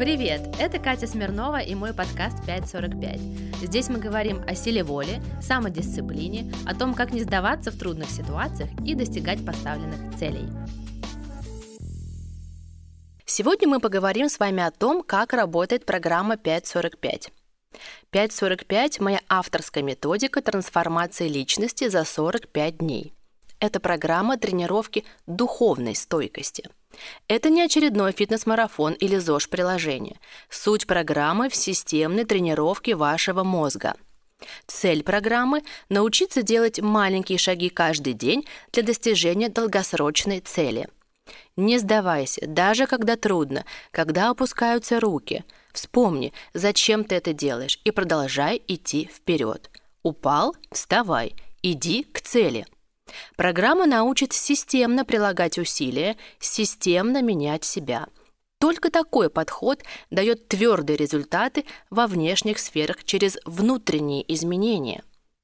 Привет! Это Катя Смирнова и мой подкаст 545. Здесь мы говорим о силе воли, самодисциплине, о том, как не сдаваться в трудных ситуациях и достигать поставленных целей. Сегодня мы поговорим с вами о том, как работает программа 545. 545 – моя авторская методика трансформации личности за 45 дней. Это программа тренировки духовной стойкости. Это не очередной фитнес-марафон или ЗОЖ-приложение. Суть программы в системной тренировке вашего мозга. Цель программы – научиться делать маленькие шаги каждый день для достижения долгосрочной цели. Не сдавайся, даже когда трудно, когда опускаются руки – Вспомни, зачем ты это делаешь, и продолжай идти вперед. Упал – вставай, иди к цели. Программа научит системно прилагать усилия, системно менять себя. Только такой подход дает твердые результаты во внешних сферах через внутренние изменения.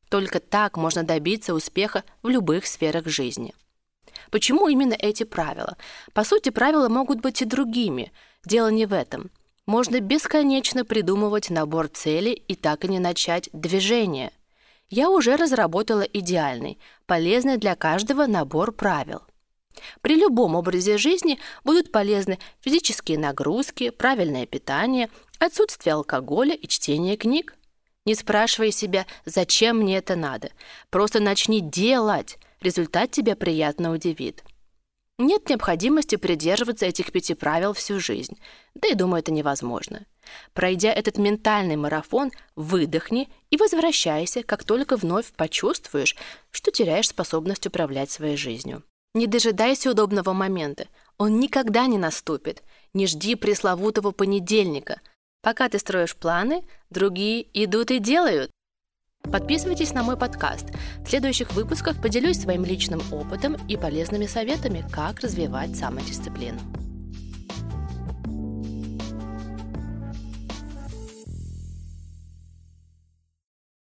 Только так можно добиться успеха в любых сферах жизни. Почему именно эти правила? По сути, правила могут быть и другими. Дело не в этом – можно бесконечно придумывать набор целей и так и не начать движение. Я уже разработала идеальный, полезный для каждого набор правил. При любом образе жизни будут полезны физические нагрузки, правильное питание, отсутствие алкоголя и чтение книг. Не спрашивай себя, зачем мне это надо. Просто начни делать. Результат тебя приятно удивит. Нет необходимости придерживаться этих пяти правил всю жизнь. Да и думаю, это невозможно. Пройдя этот ментальный марафон, выдохни и возвращайся, как только вновь почувствуешь, что теряешь способность управлять своей жизнью. Не дожидайся удобного момента. Он никогда не наступит. Не жди пресловутого понедельника. Пока ты строишь планы, другие идут и делают. Подписывайтесь на мой подкаст. В следующих выпусках поделюсь своим личным опытом и полезными советами, как развивать самодисциплину.